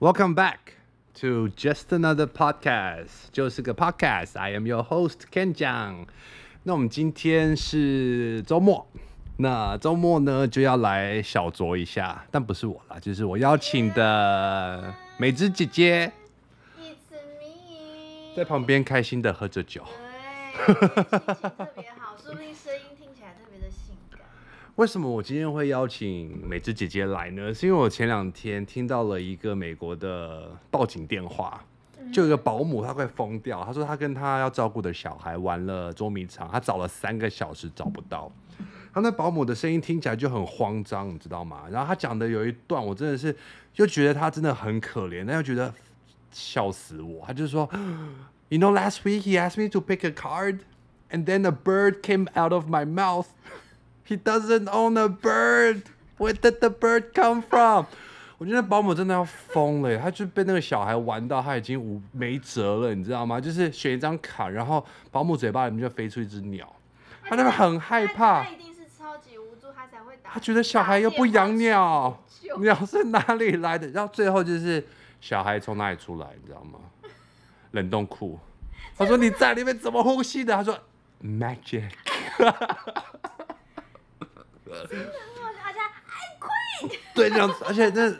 Welcome back to just another podcast，就是个 podcast。I am your host Ken 讲。那我们今天是周末，那周末呢就要来小酌一下，但不是我啦，就是我邀请的美芝姐姐，It's me，在旁边开心的喝着酒，对，心情特别好，说不定声音听起来。为什么我今天会邀请美芝姐姐来呢？是因为我前两天听到了一个美国的报警电话，就有一个保姆，她快疯掉。她说她跟她要照顾的小孩玩了捉迷藏，她找了三个小时找不到。然后那保姆的声音听起来就很慌张，你知道吗？然后她讲的有一段，我真的是就觉得她真的很可怜，但又觉得笑死我。她就说，You know, last week he asked me to pick a card, and then a bird came out of my mouth. He doesn't own a bird. Where did the bird come from? 我觉得保姆真的要疯了，他就被那个小孩玩到他已经无没辙了，你知道吗？就是选一张卡，然后保姆嘴巴里面就飞出一只鸟，他那边很害怕。他一定是超级无助，他才会打。他觉得小孩又不养鸟，鸟是哪里来的？然后最后就是小孩从哪里出来，你知道吗？冷冻库。他说你在里面怎么呼吸的？他说 magic。真的而且还 queen。对，这样子，而且那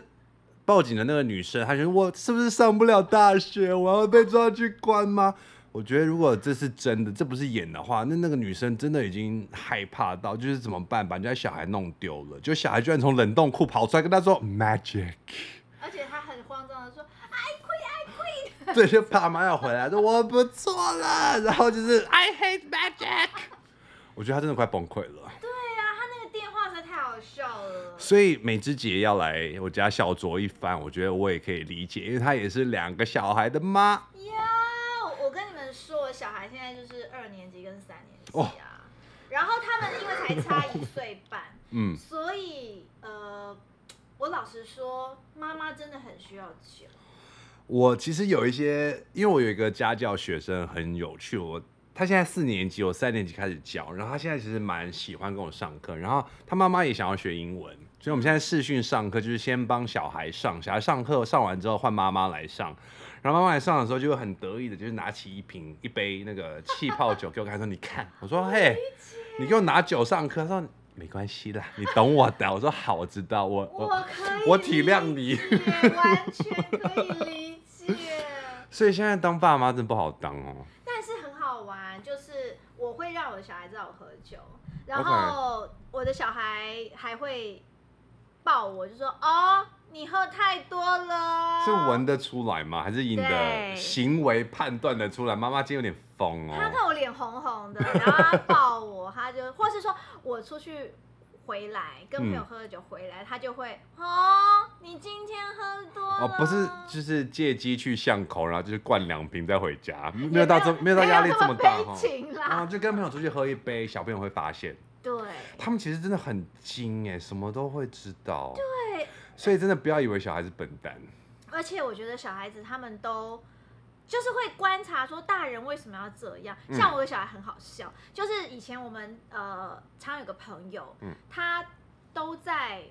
报警的那个女生，她觉得我是不是上不了大学，我要被抓去关吗？我觉得如果这是真的，这不是演的话，那那个女生真的已经害怕到，就是怎么办？把人家小孩弄丢了，就小孩居然从冷冻库跑出来跟她说 magic，而且她很慌张的说 I queen I queen。对，就爸妈要回来，说我不错了，然后就是 I hate magic。我觉得她真的快崩溃了。所以美芝姐要来我家小酌一番，我觉得我也可以理解，因为她也是两个小孩的妈。呀，我跟你们说，我小孩现在就是二年级跟三年级啊，然后他们因为才差一岁半，嗯，所以呃，我老实说，妈妈真的很需要钱。我其实有一些，因为我有一个家教学生很有趣，我。他现在四年级，我三年级开始教，然后他现在其实蛮喜欢跟我上课，然后他妈妈也想要学英文，所以我们现在视讯上课，就是先帮小孩上，小孩上课上完之后换妈妈来上，然后妈妈来上。的时候就会很得意的，就是拿起一瓶一杯那个气泡酒给我看，说你看，我说嘿，你给我拿酒上课，他说没关系啦，你懂我的，我说好，我知道，我我我体谅你，完全可以理解，所以现在当爸妈真的不好当哦。就是我会让我的小孩知道我喝酒，然后我的小孩还会抱我，就说：“哦，你喝太多了。”是闻得出来吗？还是你的行为判断得出来？妈妈今天有点疯哦。他看我脸红红的，然后他抱我，他就或是说我出去。回来跟朋友喝了酒回来，嗯、他就会哦，你今天喝多了。哦，不是，就是借机去巷口，然后就是灌两瓶再回家，没有到这没有到压力这么大哈，然后就跟朋友出去喝一杯，小朋友会发现，对，他们其实真的很精哎，什么都会知道，对，所以真的不要以为小孩子笨蛋，而且我觉得小孩子他们都。就是会观察说大人为什么要这样，像我的小孩很好笑，嗯、就是以前我们呃常有个朋友，嗯、他都在，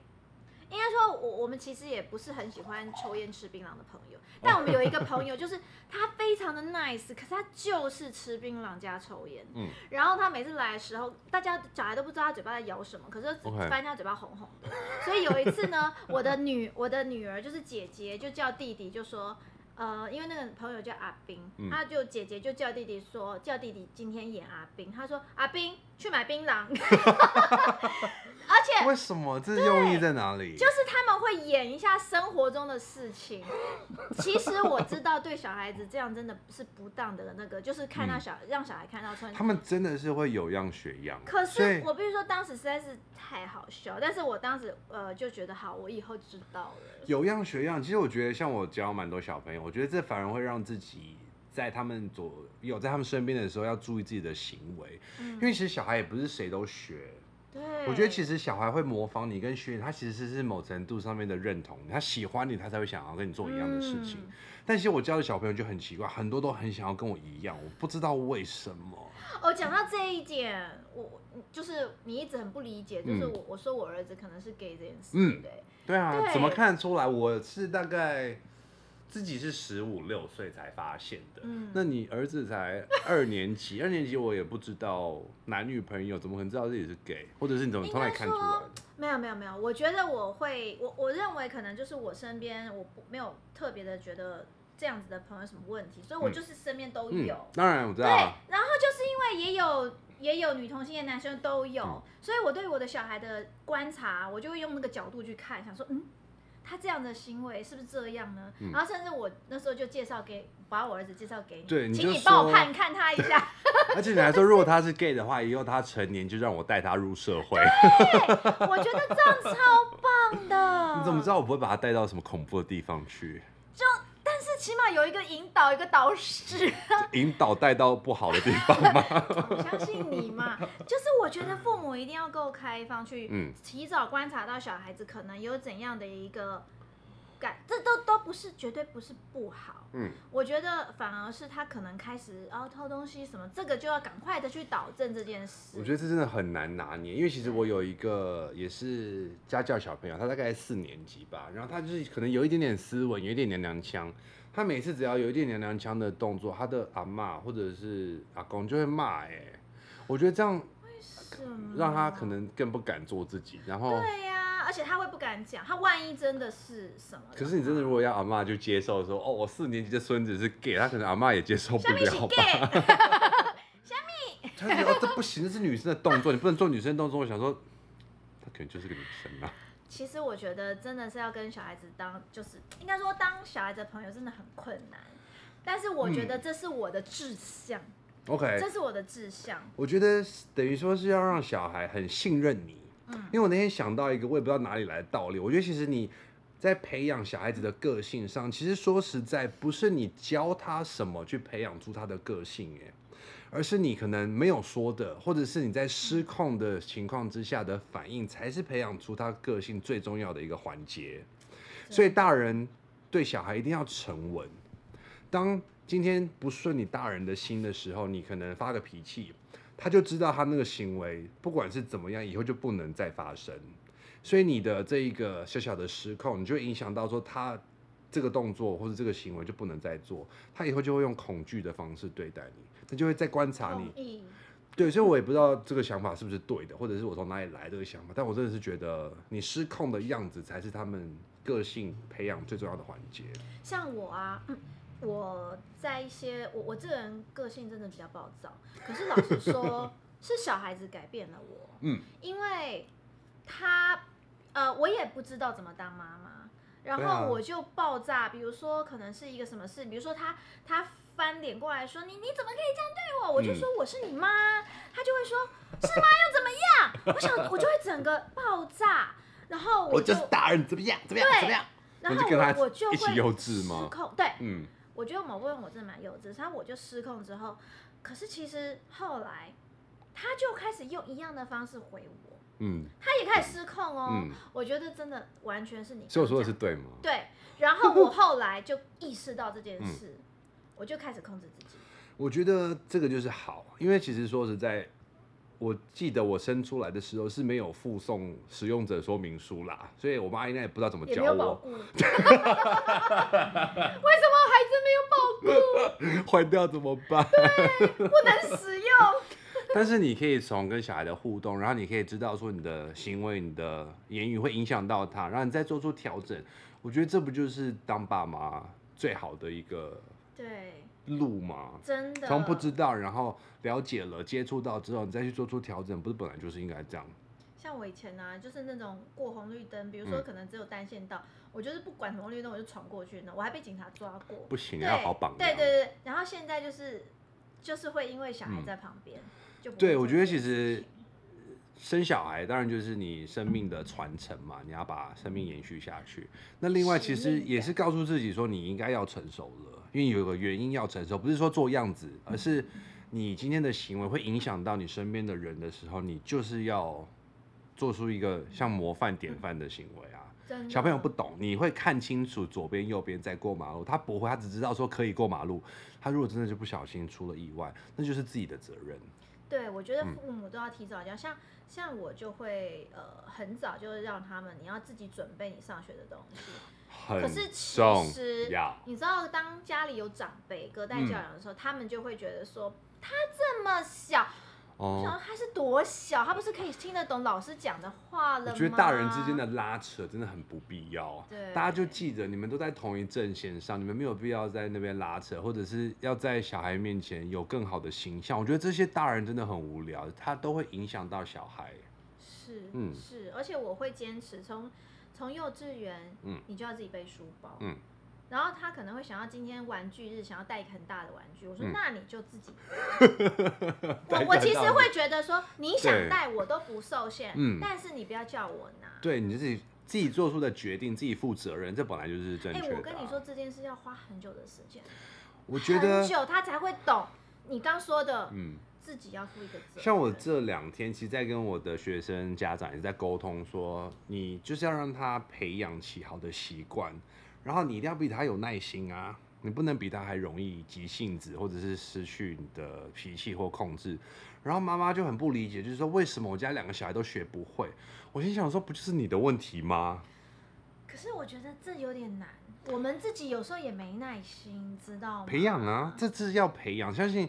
应该说我我们其实也不是很喜欢抽烟吃槟榔的朋友，但我们有一个朋友 就是他非常的 nice，可是他就是吃槟榔加抽烟，嗯、然后他每次来的时候，大家小孩都不知道他嘴巴在咬什么，可是发现他嘴巴红红的，所以有一次呢，我的女我的女儿就是姐姐就叫弟弟就说。呃，因为那个朋友叫阿冰，嗯、他就姐姐就叫弟弟说，叫弟弟今天演阿冰，他说阿冰去买槟榔，而且为什么这用意在哪里？就是他们会演一下生活中的事情。其实我知道对小孩子这样真的是不当的那个，就是看到小、嗯、让小孩看到穿，他们真的是会有样学样。可是我必须说当时实在是太好笑，但是我当时呃就觉得好，我以后知道了。有样学样，其实我觉得像我教蛮多小朋友。我觉得这反而会让自己在他们左右，在他们身边的时候要注意自己的行为，嗯、因为其实小孩也不是谁都学。对，我觉得其实小孩会模仿你跟学你，他其实是某程度上面的认同，他喜欢你，他才会想要跟你做一样的事情。嗯、但其实我教的小朋友就很奇怪，很多都很想要跟我一样，我不知道为什么。哦，讲到这一点，我就是你一直很不理解，就是我、嗯、我说我儿子可能是 gay 这件事，嗯、对对？对啊，对怎么看得出来？我是大概。自己是十五六岁才发现的。嗯，那你儿子才二年级，二年级我也不知道男女朋友，怎么可能知道自己是 gay？或者是你怎么从来看出来的？没有没有没有，我觉得我会，我我认为可能就是我身边我不没有特别的觉得这样子的朋友什么问题，所以我就是身边都有、嗯嗯。当然我知道。对，然后就是因为也有也有女同性恋男生都有、嗯，所以我对我的小孩的观察，我就会用那个角度去看，想说嗯。他这样的行为是不是这样呢？嗯、然后甚至我那时候就介绍给，把我儿子介绍给你，对，请你帮我看看他一下。而且你还说，如果他是 gay 的话，以后他成年就让我带他入社会。对，我觉得这样超棒的。你怎么知道我不会把他带到什么恐怖的地方去？就。起码有一个引导，一个导师，引导带到不好的地方吗？我相信你嘛，就是我觉得父母一定要够开放，去提早观察到小孩子可能有怎样的一个。感，这都都不是，绝对不是不好。嗯，我觉得反而是他可能开始哦偷东西什么，这个就要赶快的去导正这件事。我觉得这真的很难拿捏，因为其实我有一个也是家教小朋友，他大概四年级吧，然后他就是可能有一点点斯文，有一点娘娘腔。他每次只要有一点娘娘腔的动作，他的阿嬷或者是阿公就会骂。哎，我觉得这样让他可能更不敢做自己，然后对呀。而且他会不敢讲，他万一真的是什么？可是你真的如果要阿妈就接受说，哦，我四年级的孙子是 gay，他可能阿妈也接受不了吧？虾 米？他觉得这不行，这是女生的动作，你不能做女生的动作。我想说，他可能就是个女生啊。其实我觉得真的是要跟小孩子当，就是应该说当小孩子的朋友真的很困难。但是我觉得这是我的志向。OK，嗯，这是我的志向。我觉得等于说是要让小孩很信任你。因为我那天想到一个我也不知道哪里来的道理，我觉得其实你在培养小孩子的个性上，其实说实在不是你教他什么去培养出他的个性，哎，而是你可能没有说的，或者是你在失控的情况之下的反应，才是培养出他个性最重要的一个环节。所以大人对小孩一定要沉稳。当今天不顺你大人的心的时候，你可能发个脾气。他就知道他那个行为，不管是怎么样，以后就不能再发生。所以你的这一个小小的失控，你就影响到说他这个动作或者这个行为就不能再做。他以后就会用恐惧的方式对待你，他就会再观察你。对，所以我也不知道这个想法是不是对的，或者是我从哪里来这个想法。但我真的是觉得，你失控的样子才是他们个性培养最重要的环节。像我啊。嗯我在一些我我这个人个性真的比较暴躁，可是老实说，是小孩子改变了我。嗯，因为他呃，我也不知道怎么当妈妈，然后我就爆炸。比如说，可能是一个什么事，比如说他他翻脸过来说你你怎么可以这样对我？我就说我是你妈，他就会说是吗？又怎么样？我想我就会整个爆炸，然后我就，我就是大人怎么样？怎么样？怎么样，然后我我就会一起幼稚吗？失控，对，嗯。我觉得某部分我真的蛮幼稚，然后我就失控之后，可是其实后来他就开始用一样的方式回我，嗯，他也开始失控哦，嗯，我觉得真的完全是你，所以我说的是对吗？对，然后我后来就意识到这件事，嗯，我就开始控制自己。我觉得这个就是好，因为其实说实在。我记得我生出来的时候是没有附送使用者说明书啦，所以我妈应该也不知道怎么教我。为什么孩子没有保护？坏掉怎么办？对，不能使用。但是你可以从跟小孩的互动，然后你可以知道说你的行为、你的言语会影响到他，然后你再做出调整。我觉得这不就是当爸妈最好的一个对。路嘛，真的从不知道，然后了解了，接触到之后，你再去做出调整，不是本来就是应该这样？像我以前呢、啊，就是那种过红绿灯，比如说可能只有单线道，嗯、我就是不管红绿灯我就闯过去呢，我还被警察抓过。不行，要好绑。对对对，然后现在就是就是会因为小孩在旁边，嗯、就对，我觉得其实生小孩当然就是你生命的传承嘛，你要把生命延续下去。那另外其实也是告诉自己说，你应该要成熟了。因为有个原因要成熟，不是说做样子，而是你今天的行为会影响到你身边的人的时候，你就是要做出一个像模范典范的行为啊。小朋友不懂，你会看清楚左边右边在过马路，他不会，他只知道说可以过马路。他如果真的就不小心出了意外，那就是自己的责任。对，我觉得父母都要提早教，像像我就会呃很早就让他们，你要自己准备你上学的东西。可是其重实要。你知道，当家里有长辈隔代教养的时候，他们就会觉得说，他这么小。哦，想他是多小，他不是可以听得懂老师讲的话了吗？我觉得大人之间的拉扯真的很不必要。对，大家就记得你们都在同一阵线上，你们没有必要在那边拉扯，或者是要在小孩面前有更好的形象。我觉得这些大人真的很无聊，他都会影响到小孩。是，嗯，是，而且我会坚持从从幼稚园，嗯，你就要自己背书包，嗯。然后他可能会想要今天玩具日，想要带一个很大的玩具。我说、嗯、那你就自己。我我其实会觉得说你想带我都不受限，嗯，但是你不要叫我拿。对，你自己自己做出的决定，自己负责任，这本来就是正确的、啊。哎、欸，我跟你说这件事要花很久的时间，我觉得很久他才会懂你刚说的，嗯，自己要负一个责任。像我这两天其实在跟我的学生家长也在沟通说，说你就是要让他培养起好的习惯。然后你一定要比他有耐心啊，你不能比他还容易急性子，或者是失去你的脾气或控制。然后妈妈就很不理解，就是说为什么我家两个小孩都学不会？我心想说，不就是你的问题吗？可是我觉得这有点难，我们自己有时候也没耐心，知道吗？培养啊，这是要培养。相信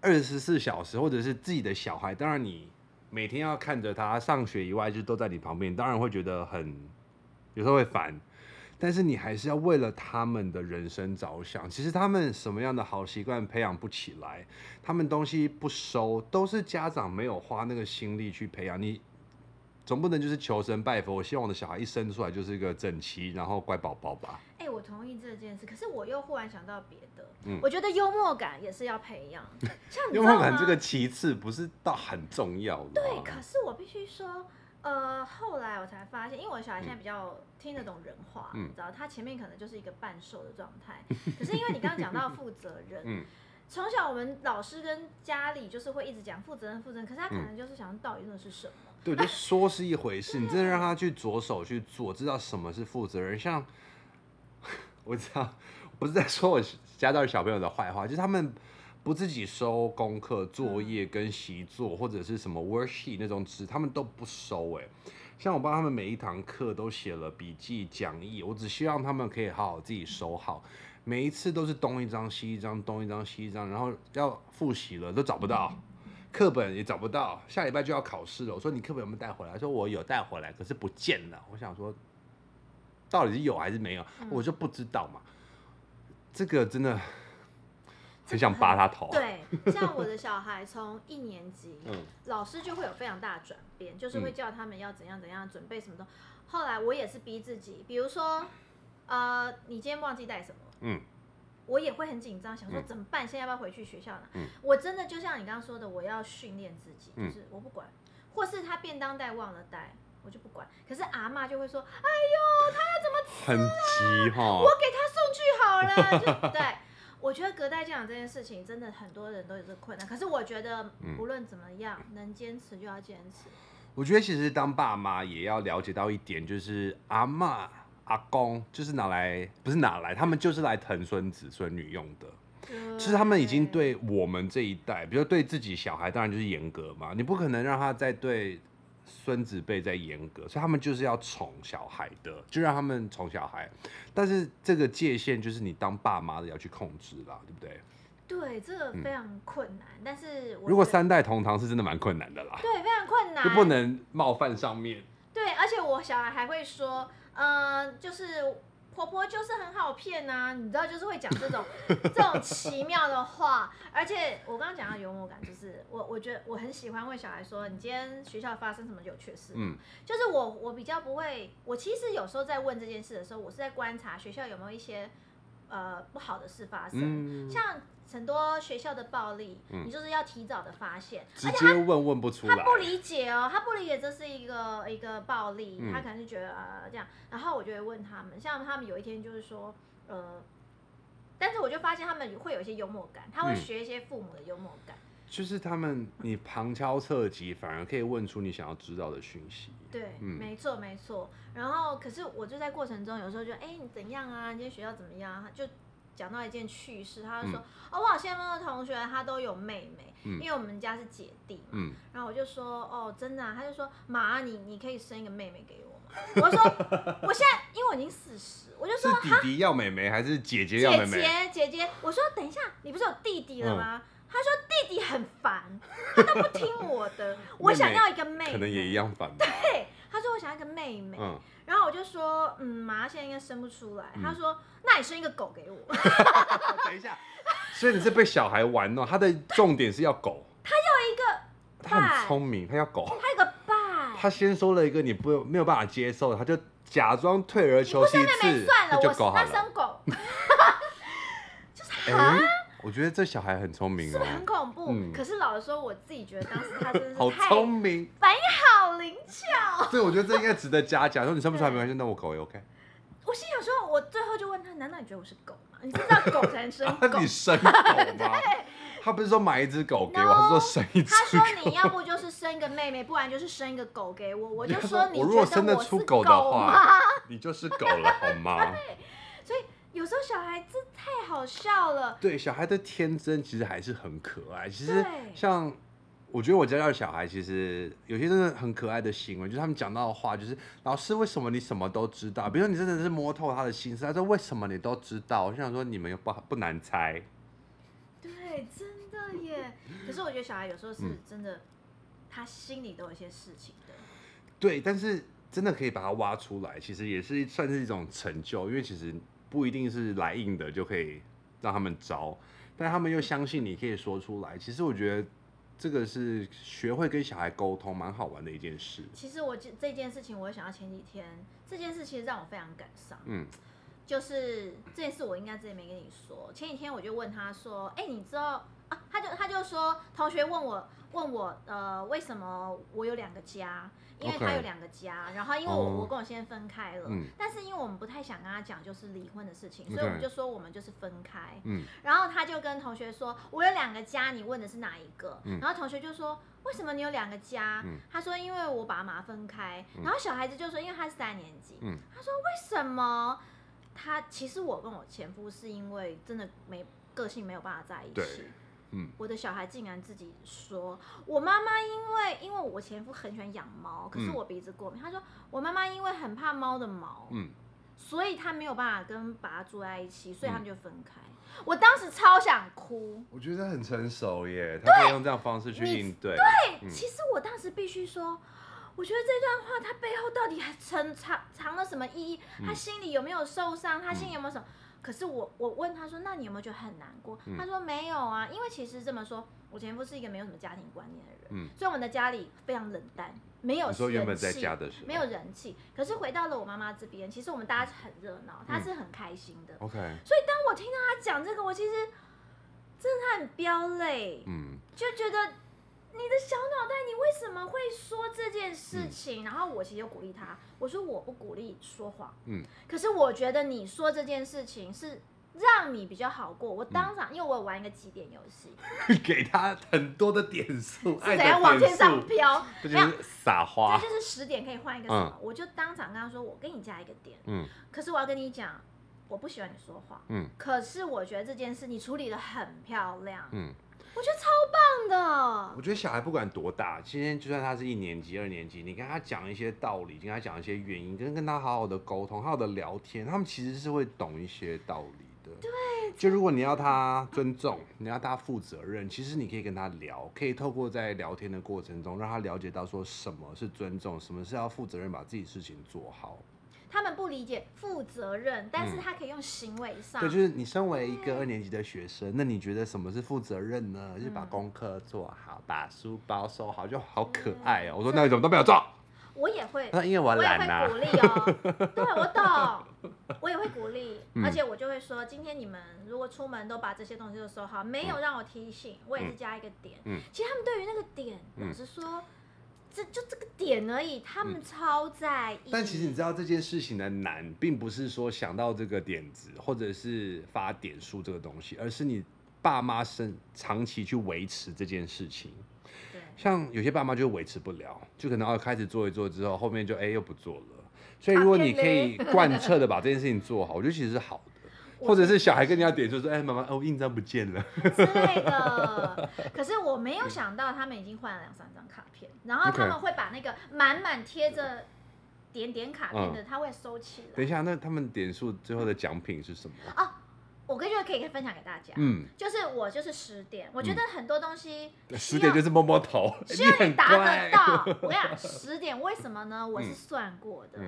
二十四小时，或者是自己的小孩，当然你每天要看着他上学以外，就都在你旁边，当然会觉得很有时候会烦。但是你还是要为了他们的人生着想。其实他们什么样的好习惯培养不起来，他们东西不收，都是家长没有花那个心力去培养。你总不能就是求神拜佛，我希望我的小孩一生出来就是一个整齐然后乖宝宝吧？哎、欸，我同意这件事。可是我又忽然想到别的，嗯，我觉得幽默感也是要培养。像幽默感这个其次，不是倒很重要的。对，可是我必须说。呃，后来我才发现，因为我的小孩现在比较听得懂人话，嗯、你知道，他前面可能就是一个半兽的状态。嗯、可是因为你刚刚讲到负责任，从、嗯、小我们老师跟家里就是会一直讲负责任、负责任，可是他可能就是想到底那是什么？对，就说是一回事，你真的让他去着手去做，知道什么是负责任。像 我知道，不是在说我家的小朋友的坏话，就是他们。不自己收功课作业跟习作，或者是什么 worksheet 那种纸，他们都不收哎。像我帮他们每一堂课都写了笔记讲义，我只希望他们可以好好自己收好。每一次都是东一张西一张，东一张西一张，然后要复习了都找不到，课本也找不到，下礼拜就要考试了。我说你课本有没有带回来？说我有带回来，可是不见了。我想说，到底是有还是没有？我就不知道嘛。这个真的。很想拔他头。对，像我的小孩从一年级，嗯、老师就会有非常大的转变，就是会叫他们要怎样怎样准备什么的。后来我也是逼自己，比如说，呃，你今天忘记带什么，嗯，我也会很紧张，想说怎么办？现在要不要回去学校呢？嗯，我真的就像你刚刚说的，我要训练自己，就是我不管，或是他便当袋忘了带，我就不管。可是阿妈就会说，哎呦，他要怎么吃啊？很急哈，我给他送去好了，就对。我觉得隔代教养这件事情，真的很多人都有这个困难。可是我觉得，无论怎么样，嗯、能坚持就要坚持。我觉得其实当爸妈也要了解到一点，就是阿嬷、阿公就是拿来，不是拿来，他们就是来疼孙子孙女用的。对其实他们已经对我们这一代，比如对自己小孩，当然就是严格嘛。你不可能让他再对。孙子辈在严格，所以他们就是要宠小孩的，就让他们宠小孩。但是这个界限就是你当爸妈的要去控制啦，对不对？对，这个非常困难。嗯、但是如果三代同堂是真的蛮困难的啦。对，非常困难，就不能冒犯上面。对，而且我小孩还会说，嗯、呃，就是。婆婆就是很好骗呐、啊，你知道，就是会讲这种 这种奇妙的话。而且我刚刚讲到幽默感，就是我我觉得我很喜欢问小孩说，你今天学校发生什么有趣事？嗯，就是我我比较不会，我其实有时候在问这件事的时候，我是在观察学校有没有一些呃不好的事发生，嗯、像。很多学校的暴力，嗯、你就是要提早的发现，直接问问不出来。他不理解哦，他不理解这是一个一个暴力，嗯、他可能是觉得呃这样，然后我就会问他们，像他们有一天就是说呃，但是我就发现他们会有一些幽默感，他会学一些父母的幽默感。嗯、就是他们你旁敲侧击，反而可以问出你想要知道的讯息。对，嗯、没错没错。然后可是我就在过程中有时候就哎你怎样啊？你今天学校怎么样？就。讲到一件趣事，他就说：“嗯、哦，我好羡慕的同学，他都有妹妹，嗯、因为我们家是姐弟嘛。嗯、然后我就说：‘哦，真的、啊？’他就说：‘妈，你你可以生一个妹妹给我吗？’ 我说我现在因为我已经四十，我就说弟弟要妹妹还是姐姐要妹妹？姐姐姐姐，我说等一下，你不是有弟弟了吗？嗯、他说弟弟很烦，他都不听我的，我想要一个妹妹，可能也一样烦。对，他说我想要一个妹妹，嗯、然后我就说嗯，妈现在应该生不出来。嗯、他说那你生一个狗给我。等一下，所以你是被小孩玩弄，他的重点是要狗，他要一个。他很聪明，他要狗。他有个爸。他先说了一个你不没有办法接受，他就假装退而求其次，那就狗好了。我生狗。就是啊，我觉得这小孩很聪明，是不是很恐怖？可是老实说，我自己觉得当时他真的是好聪明，反应好灵巧。对，我觉得这应该值得嘉奖。说你生不出来没关系，那我狗也 OK。我心想说，我最后就问他，难道你觉得我是狗吗？你知道狗才能生 狗？你 生狗吗？他不是说买一只狗给我，他说生一只。他说你要不就是生一个妹妹，不然就是生一个狗给我。我就说你如果生得出狗的话，你就是狗了，好吗？有时候小孩子太好笑了。对，小孩的天真其实还是很可爱。其实像我觉得我家的小孩，其实有些真的很可爱的行为，就是他们讲到的话，就是老师为什么你什么都知道？比如说你真的是摸透他的心思，他说为什么你都知道？我想说你们又不不难猜。对，真的耶。可是我觉得小孩有时候是真的，嗯、他心里都有一些事情的。对，但是真的可以把它挖出来，其实也是算是一种成就，因为其实不一定是来硬的就可以让他们招，但他们又相信你可以说出来。其实我觉得这个是学会跟小孩沟通蛮好玩的一件事。其实我这这件事情，我想到前几天这件事，其实让我非常感伤。嗯。就是这件事，我应该之前没跟你说。前几天我就问他说：“哎、欸，你知道啊？”他就他就说，同学问我问我呃，为什么我有两个家？因为他有两个家.然后因为我我跟我先生分开了，嗯、但是因为我们不太想跟他讲就是离婚的事情，所以我们就说我们就是分开。嗯、然后他就跟同学说：“我有两个家，你问的是哪一个？”嗯、然后同学就说：“为什么你有两个家？”嗯、他说：“因为我爸妈分开。”然后小孩子就说：“因为他是三年级。嗯”他说：“为什么？”他其实我跟我前夫是因为真的没个性没有办法在一起。我的小孩竟然自己说，我妈妈因为因为我前夫很喜欢养猫，可是我鼻子过敏。嗯、他说我妈妈因为很怕猫的毛，嗯，所以他没有办法跟爸爸住在一起，所以他们就分开。嗯、我当时超想哭。我觉得很成熟耶，他可以用这样方式去应对。对，嗯、其实我当时必须说。我觉得这段话他背后到底还藏藏藏了什么意义？他心里有没有受伤？他心里有没有什么？可是我我问他说：“那你有没有觉得很难过？”他说：“没有啊，因为其实这么说，我前夫是一个没有什么家庭观念的人，所以我们的家里非常冷淡，没有人气，没有人气。可是回到了我妈妈这边，其实我们大家是很热闹，他是很开心的。OK，所以当我听到他讲这个，我其实真的很飙泪，嗯，就觉得。你的小脑袋，你为什么会说这件事情？嗯、然后我其实就鼓励他，我说我不鼓励说谎，嗯，可是我觉得你说这件事情是让你比较好过。我当场，嗯、因为我有玩一个几点游戏，给他很多的点数，是怎样往天上飘？这就是撒花，这就是十点可以换一个什么？嗯、我就当场跟他说，我给你加一个点，嗯，可是我要跟你讲，我不喜欢你说谎，嗯，可是我觉得这件事你处理的很漂亮，嗯。我觉得超棒的。我觉得小孩不管多大，今天就算他是一年级、二年级，你跟他讲一些道理，跟他讲一些原因，跟跟他好好的沟通、好好的聊天，他们其实是会懂一些道理的。对。就如果你要他尊重，你要他负责任，其实你可以跟他聊，可以透过在聊天的过程中，让他了解到说什么是尊重，什么是要负责任，把自己事情做好。他们不理解负责任，但是他可以用行为上。嗯、对，就是你身为一个二年级的学生，那你觉得什么是负责任呢？就是把功课做好，把书包收好，就好可爱哦、喔。嗯、我说那你怎么都没有做？我也会，因为我懒啊。我也会鼓励哦。对，我懂，我也会鼓励，嗯、而且我就会说，今天你们如果出门都把这些东西都收好，没有让我提醒，我也是加一个点。嗯，其实他们对于那个点，老实说。这就这个点而已，他们超在意。嗯、但其实你知道这件事情的难，并不是说想到这个点子，或者是发点数这个东西，而是你爸妈生长期去维持这件事情。对。像有些爸妈就维持不了，就可能要开始做一做之后，后面就哎又不做了。所以如果你可以 贯彻的把这件事情做好，我觉得其实是好的。或者是小孩跟人家点，就说：“哎，妈妈，哦，印章不见了。”之类的。可是我没有想到，他们已经换了两三张卡片，然后他们会把那个满满贴着点点卡片的，他会收起来。等一下，那他们点数最后的奖品是什么？哦，我跟觉得可以分享给大家。嗯，就是我就是十点，我觉得很多东西十点就是摸摸头，需要你达得到。我跟你讲，十点为什么呢？我是算过的。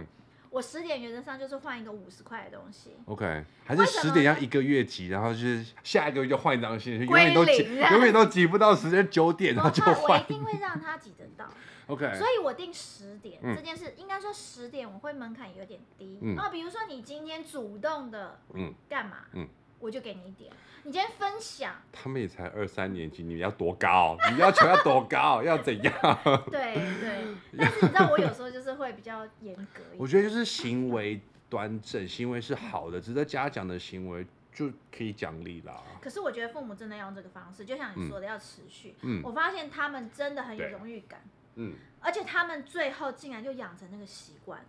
我十点原则上就是换一个五十块的东西。OK，还是十点要一个月集，然后就是下一个月就换一张新的，永远都挤，永远都挤不到时间九点，然后就换。我一定会让他挤得到。OK，所以我定十点这件事，应该说十点我会门槛有点低。然后比如说你今天主动的，嗯，干嘛？嗯。我就给你一点，你今天分享。他们也才二三年级，你要多高？你要求要多高？要怎样？对 对，但是你知道我有时候就是会比较严格一点。我觉得就是行为端正，行为是好的，值得嘉奖的行为就可以奖励啦。可是我觉得父母真的要用这个方式，就像你说的，要持续。嗯。我发现他们真的很有荣誉感。嗯。而且他们最后竟然就养成那个习惯，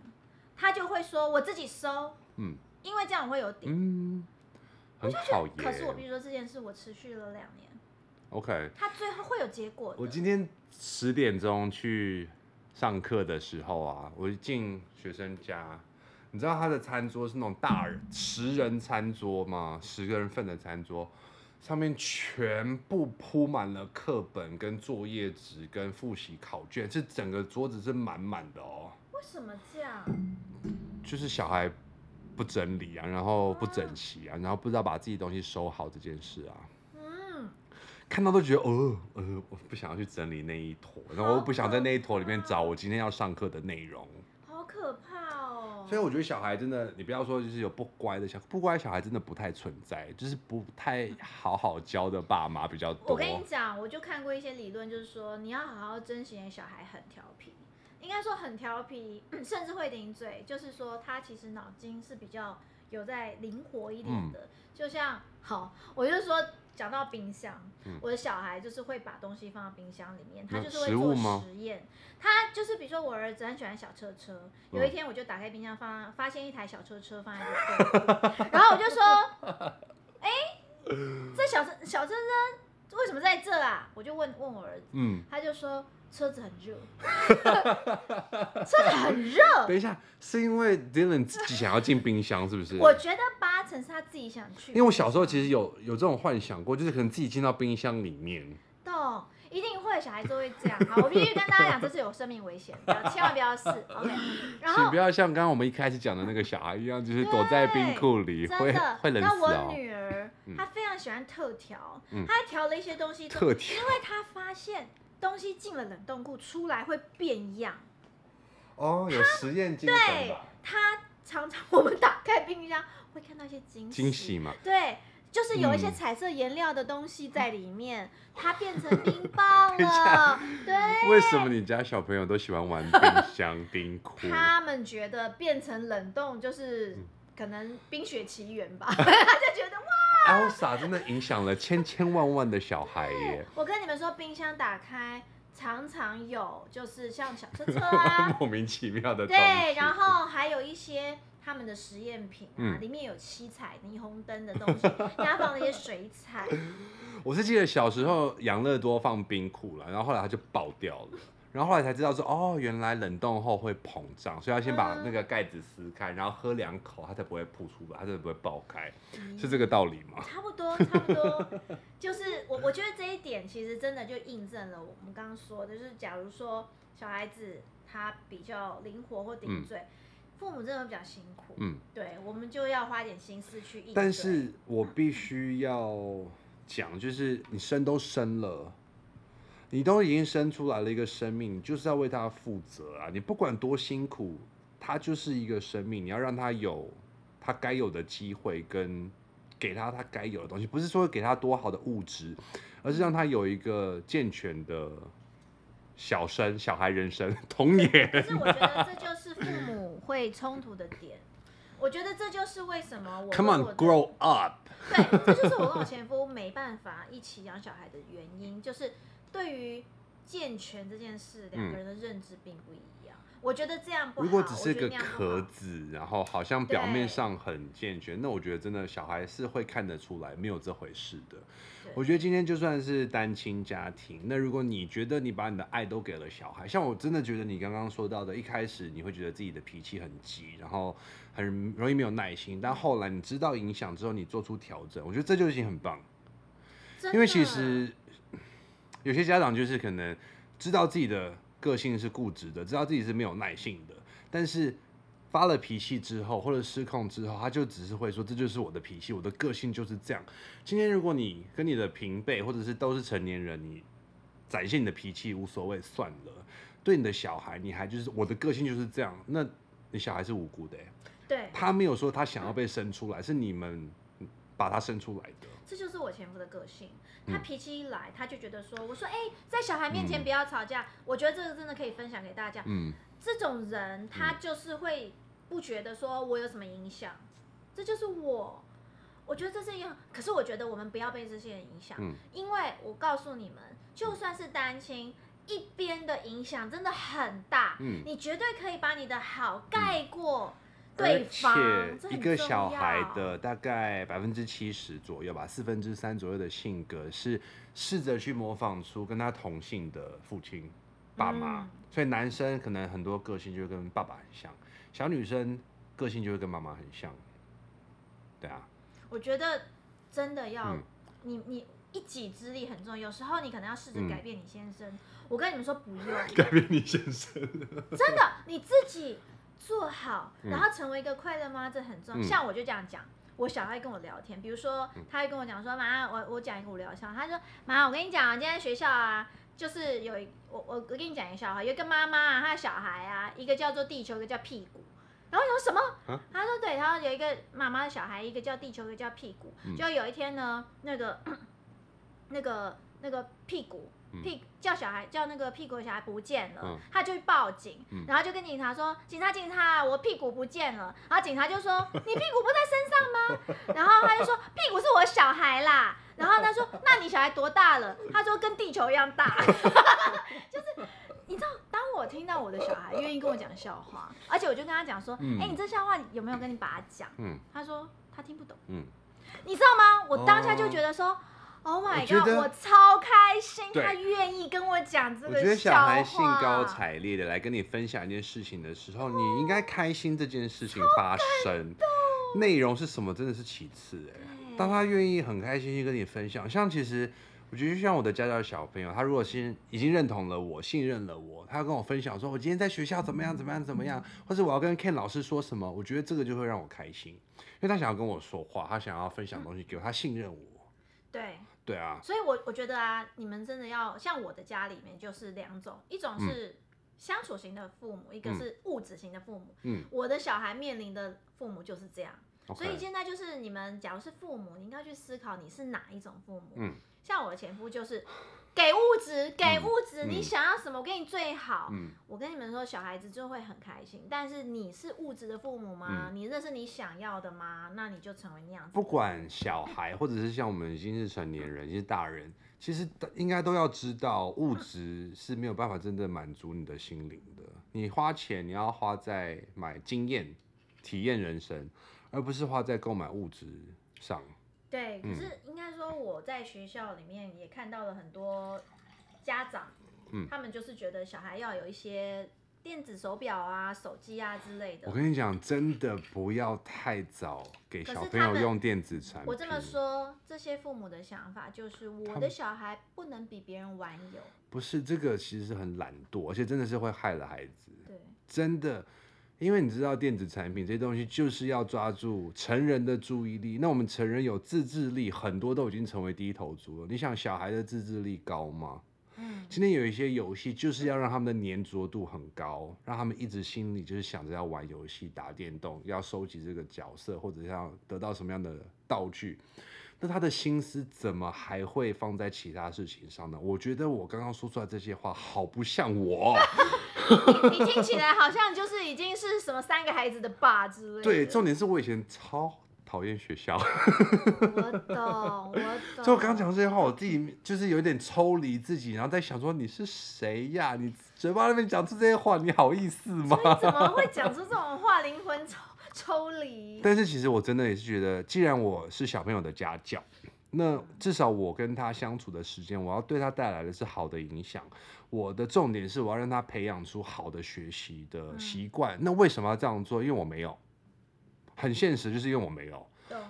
他就会说我自己收。嗯。因为这样我会有点。嗯。很好耶，可是我必须说这件事我持续了两年。OK，他最后会有结果。我今天十点钟去上课的时候啊，我一进学生家，你知道他的餐桌是那种大人十人餐桌吗？十个人份的餐桌，上面全部铺满了课本、跟作业纸、跟复习考卷，这整个桌子是满满的哦。为什么这样？就是小孩。不整理啊，然后不整齐啊，然后不知道把自己东西收好这件事啊，嗯，看到都觉得呃呃，我不想要去整理那一坨，然后我不想在那一坨里面找我今天要上课的内容，好可怕哦。所以我觉得小孩真的，你不要说就是有不乖的小不乖小孩真的不太存在，就是不太好好教的爸妈比较多。我跟你讲，我就看过一些理论，就是说你要好好珍惜小孩很调皮。应该说很调皮，甚至会顶嘴，就是说他其实脑筋是比较有在灵活一点的。嗯、就像好，我就说讲到冰箱，嗯、我的小孩就是会把东西放到冰箱里面，他就是会做实验。他就是比如说我儿子很喜欢小车车，有一天我就打开冰箱放，发现一台小车车放在这里，然后我就说，哎、欸，这小车小车车为什么在这啊？我就问问我儿子，嗯，他就说。车子很热，车子很热。等一下，是因为 Dylan 自己想要进冰箱，是不是？我觉得八成是他自己想去。因为我小时候其实有有这种幻想过，就是可能自己进到冰箱里面。懂，一定会，小孩子都会这样。好，我必须跟大家讲，这是有生命危险的，千万不要试。OK，然后请不要像刚刚我们一开始讲的那个小孩一样，就是躲在冰库里会会冷死。那我女儿她非常喜欢特调，她还调了一些东西，特调，因为她发现。东西进了冷冻库，出来会变样。哦，有实验精神吧？对，他常常我们打开冰箱会看到一些惊喜。惊喜嘛？对，就是有一些彩色颜料的东西在里面，它变成冰棒了。对。为什么你家小朋友都喜欢玩冰箱冰库？他们觉得变成冷冻就是可能冰雪奇缘吧，他就觉得哇。Elsa 真的影响了千千万万的小孩耶！我跟你们说，冰箱打开常常有，就是像小车车啊，莫名其妙的。对，然后还有一些他们的实验品啊，嗯、里面有七彩霓虹灯的东西，压放了一些水彩。我是记得小时候养乐多放冰库了，然后后来它就爆掉了。然后后来才知道说，哦，原来冷冻后会膨胀，所以要先把那个盖子撕开，然后喝两口，它才不会吐出来，它才不会爆开，嗯、是这个道理吗？差不多，差不多，就是我我觉得这一点其实真的就印证了我们刚刚说的，就是假如说小孩子他比较灵活或顶嘴，嗯、父母真的比较辛苦，嗯，对，我们就要花点心思去。但是我必须要讲，就是你生都生了。你都已经生出来了一个生命，你就是要为他负责啊！你不管多辛苦，他就是一个生命，你要让他有他该有的机会，跟给他他该有的东西，不是说给他多好的物质，而是让他有一个健全的小生、小孩人生童年。可是我觉得这就是父母会冲突的点。我觉得这就是为什么我 Come on, grow up。对，这就是我跟我前夫没办法一起养小孩的原因，就是。对于健全这件事，两个人的认知并不一样。嗯、我觉得这样不好。如果只是个壳子，然后好像表面上很健全，那我觉得真的小孩是会看得出来没有这回事的。我觉得今天就算是单亲家庭，那如果你觉得你把你的爱都给了小孩，像我真的觉得你刚刚说到的，一开始你会觉得自己的脾气很急，然后很容易没有耐心，但后来你知道影响之后，你做出调整，我觉得这就已经很棒。因为其实有些家长就是可能知道自己的个性是固执的，知道自己是没有耐性的，但是。发了脾气之后，或者失控之后，他就只是会说：“这就是我的脾气，我的个性就是这样。”今天如果你跟你的平辈，或者是都是成年人，你展现你的脾气无所谓，算了。对你的小孩，你还就是我的个性就是这样，那你小孩是无辜的。对，他没有说他想要被生出来，是你们把他生出来的。这就是我前夫的个性，他脾气一来，他就觉得说：“我说，哎，在小孩面前不要吵架。嗯”我觉得这个真的可以分享给大家。嗯，这种人他就是会。不觉得说我有什么影响，这就是我。我觉得这是一样，可是我觉得我们不要被这些人影响，嗯，因为我告诉你们，就算是单亲，一边的影响真的很大，嗯，你绝对可以把你的好盖过对方。而且一个小孩的大概百分之七十左右吧，四分之三左右的性格是试着去模仿出跟他同性的父亲、爸妈，嗯，所以男生可能很多个性就跟爸爸很像。小女生个性就会跟妈妈很像，对啊。我觉得真的要、嗯、你你一己之力很重要，有时候你可能要试着改变你先生。嗯、我跟你们说不用改变你先生，真的你自己做好，然后成为一个快乐妈，这很重要。嗯、像我就这样讲，我小孩跟我聊天，比如说他会跟我讲说妈，我我讲一个无聊笑话，他说妈，我跟你讲，啊今天学校啊。就是有一我我我跟你讲一个笑话，有一个妈妈啊，她的小孩啊，一个叫做地球，一个叫屁股。然后说什么？啊、他说对，他说有一个妈妈的小孩，一个叫地球，一个叫屁股。嗯、就有一天呢，那个那个那个屁股屁叫小孩叫那个屁股的小孩不见了，嗯、他就去报警，嗯、然后就跟警察说：“警察警察，我屁股不见了。”然后警察就说：“你屁股不在身上吗？”然后他就说：“屁股是我小孩啦。”然后他说：“那你小孩多大了？”他说：“跟地球一样大。”就是你知道，当我听到我的小孩愿意跟我讲笑话，而且我就跟他讲说：“哎、你这笑话有没有跟你爸讲？”嗯，他说他听不懂。嗯，你知道吗？我当下就觉得说、哦、：“Oh my god！” 我，我超开心，他愿意跟我讲这个。我觉得小孩兴高采烈的来跟你分享一件事情的时候，哦、你应该开心这件事情发生。内容是什么真的是其次哎。当他愿意很开心去跟你分享，像其实我觉得就像我的家教小朋友，他如果先已经认同了我，信任了我，他要跟我分享说，我今天在学校怎么样怎么样怎么样，或者我要跟 Ken 老师说什么，我觉得这个就会让我开心，因为他想要跟我说话，他想要分享东西给我，他信任我。对对啊，所以我我觉得啊，你们真的要像我的家里面就是两种，一种是相处型的父母，一个是物质型的父母。嗯，我的小孩面临的父母就是这样。Okay. 所以现在就是你们，假如是父母，你应该去思考你是哪一种父母。嗯，像我的前夫就是给物质，给物质，嗯、你想要什么，我给你最好。嗯，我跟你们说，小孩子就会很开心。但是你是物质的父母吗？嗯、你这是你想要的吗？那你就成为那样子。不管小孩，或者是像我们已经是成年人，已经是大人，其实应该都要知道，物质是没有办法真正满足你的心灵的。你花钱，你要花在买经验、体验人生。而不是花在购买物质上。对，可是应该说我在学校里面也看到了很多家长，嗯，他们就是觉得小孩要有一些电子手表啊、手机啊之类的。我跟你讲，真的不要太早给小朋友用电子产品。我这么说，这些父母的想法就是我的小孩不能比别人晚有。不是这个，其实是很懒惰，而且真的是会害了孩子。对，真的。因为你知道电子产品这些东西就是要抓住成人的注意力，那我们成人有自制力，很多都已经成为低头族了。你想小孩的自制力高吗？嗯，今天有一些游戏就是要让他们的粘着度很高，让他们一直心里就是想着要玩游戏、打电动，要收集这个角色或者要得到什么样的道具。那他的心思怎么还会放在其他事情上呢？我觉得我刚刚说出来这些话好不像我。你听起来好像就是已经是什么三个孩子的爸之类的。对，重点是我以前超讨讨厌学校。我懂，我懂。就我刚讲这些话，我自己就是有点抽离自己，然后在想说你是谁呀？你嘴巴那边讲出这些话，你好意思吗？怎么会讲出这种话？灵魂抽抽离。但是其实我真的也是觉得，既然我是小朋友的家教。那至少我跟他相处的时间，我要对他带来的是好的影响。我的重点是我要让他培养出好的学习的习惯。嗯。那为什么要这样做？因为我没有，很现实，就是因为我没有。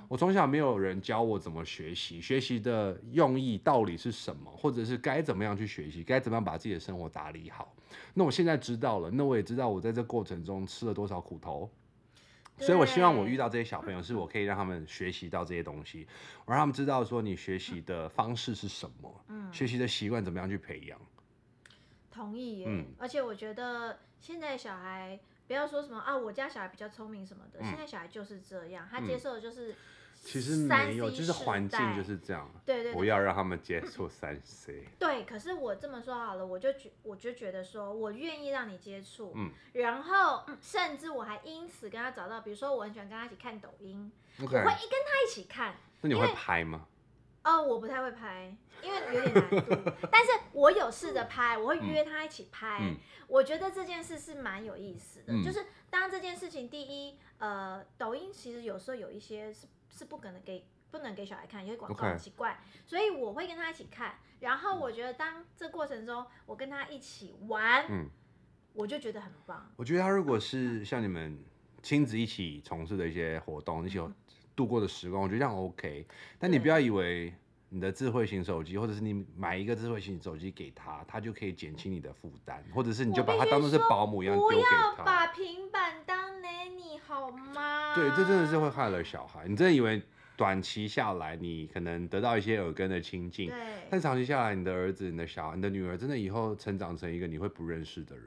我从小没有人教我怎么学习，学习的用意、到底是什么，或者是该怎么样去学习，该怎么样把自己的生活打理好。那我现在知道了，那我也知道我在这过程中吃了多少苦头。所以，我希望我遇到这些小朋友，是我可以让他们学习到这些东西，我让他们知道说你学习的方式是什么，嗯，学习的习惯怎么样去培养。同意耶，嗯，而且我觉得现在小孩不要说什么啊，我家小孩比较聪明什么的，现在小孩就是这样，他接受的就是。其实没有，就是环境就是这样。对对，对，不要让他们接触三 C。对，可是我这么说好了，我就觉我就觉得说，我愿意让你接触，嗯，然后甚至我还因此跟他找到，比如说我很喜欢跟他一起看抖音，okay, 我会一跟他一起看。那你会拍吗？哦，我不太会拍，因为有点难度。但是我有试着拍，我会约他一起拍。嗯，我觉得这件事是蛮有意思的，嗯，就是当这件事情，第一，呃，抖音其实有时候有一些是。是不可能给不能给小孩看，因为广告很奇怪.所以我会跟他一起看。然后我觉得当这过程中我跟他一起玩，嗯，我就觉得很棒。我觉得他如果是像你们亲子一起从事的一些活动，一起度过的时光，我觉得这样 OK。但你不要以为你的智慧型手机，或者是你买一个智慧型手机给他，他就可以减轻你的负担，或者是你就把它当做是保姆一样丢给他。不要把平板当 nanny 好吗？对，这真的是会害了小孩。你真的以为短期下来你可能得到一些耳根的亲近，对，但长期下来，你的儿子、你的小孩、你的女儿，真的以后成长成一个你会不认识的人。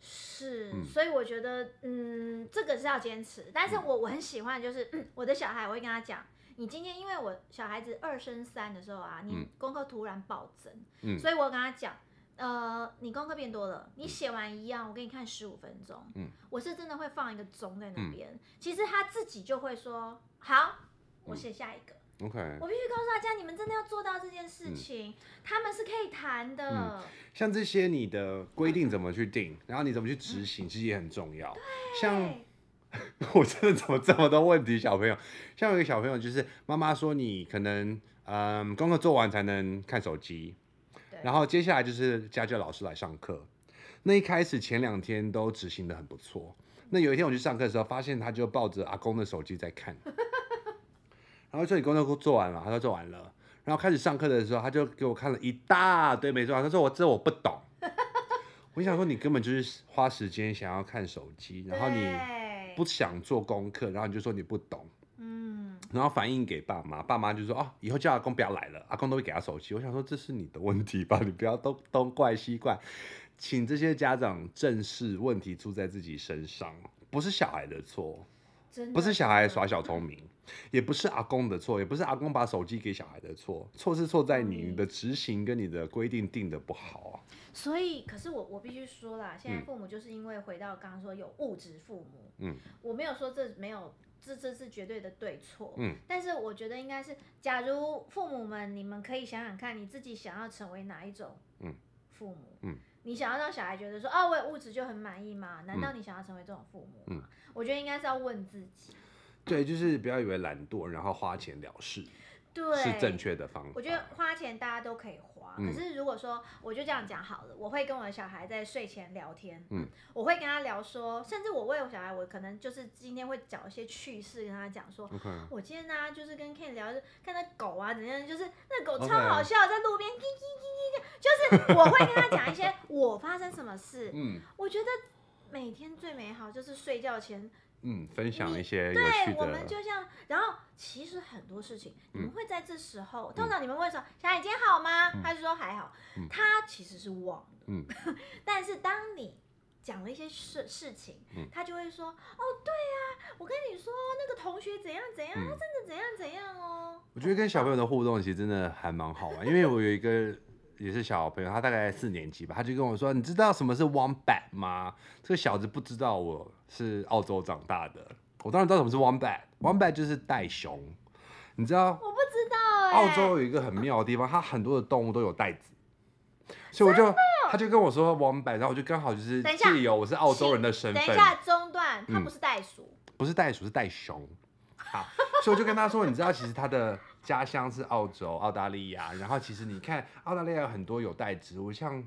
是，嗯、所以我觉得，嗯，这个是要坚持。但是我我很喜欢，就是、嗯、我的小孩，我会跟他讲。你今天因为我小孩子二升三的时候啊，你功课突然暴增，嗯，所以我跟他讲，呃，你功课变多了，你写完一样，我给你看十五分钟，嗯，我是真的会放一个钟在那边，嗯，其实他自己就会说，好，我写下一个，嗯，OK，我必须告诉大家，你们真的要做到这件事情，嗯，他们是可以谈的，嗯，像这些你的规定怎么去定，然后你怎么去执行，嗯，其实也很重要，对，像。我真的怎么这么多问题？小朋友，像有一个小朋友，就是妈妈说你可能嗯功课做完才能看手机，然后接下来就是家教老师来上课。那一开始前两天都执行的很不错。那有一天我去上课的时候，发现他就抱着阿公的手机在看。然后说你功课做完了，他说做完了。然后开始上课的时候，他就给我看了一大堆没做完，他说我这我不懂。我想说你根本就是花时间想要看手机，然后你。不想做功课，然后你就说你不懂，嗯，然后反映给爸妈，爸妈就说哦，以后叫阿公不要来了，阿公都会给他手机。我想说这是你的问题吧，你不要东东怪西怪，请这些家长正视问题出在自己身上，不是小孩的错，不是小孩耍小聪明，也不是阿公的错，也不是阿公把手机给小孩的错，错是错在你，你的执行跟你的规定定的不好啊。所以，可是我我必须说啦，现在父母就是因为回到刚刚说有物质父母，嗯，我没有说这没有这这是绝对的对错，嗯，但是我觉得应该是，假如父母们你们可以想想看，你自己想要成为哪一种，嗯，父母，嗯，你想要让小孩觉得说，哦，我有物质就很满意吗？难道你想要成为这种父母吗？嗯，我觉得应该是要问自己，对，就是不要以为懒惰，然后花钱了事，对，是正确的方法。我觉得花钱大家都可以花。可是如果说我就这样讲好了，我会跟我的小孩在睡前聊天，嗯，我会跟他聊说，甚至我为我小孩，我可能就是今天会找一些趣事跟他讲说，okay. 我今天呢、啊、就是跟 Ken 聊，看那狗啊怎样，就是那狗超好笑，okay. 在路边叽叽叽叽，就是我会跟他讲一些 我发生什么事，嗯，我觉得每天最美好就是睡觉前。嗯，分享一些有趣的。对，我们就像，然后其实很多事情，你们会在这时候，嗯、通常你们会说：“小海今天好吗？”嗯、他就说还好、嗯，他其实是忘的。嗯，但是当你讲了一些事事情、嗯，他就会说：“哦，对啊，我跟你说那个同学怎样怎样，嗯、他真的怎样怎样哦。”我觉得跟小朋友的互动其实真的还蛮好玩，因为我有一个。也是小朋友，他大概四年级吧，他就跟我说：“你知道什么是 wombat 吗？”这个小子不知道我是澳洲长大的，我当然知道什么是 wombat，wombat 就是袋熊，你知道？我不知道哎、澳洲有一个很妙的地方，它很多的动物都有袋子，所以我就他就跟我说 wombat，然后我就刚好就是借由我是澳洲人的身份，等一下中断，它不是袋鼠，嗯、不是袋鼠是袋熊，好，所以我就跟他说，你知道其实它的家乡是澳洲澳大利亚，然后其实你看澳大利亚有很多有袋植物，像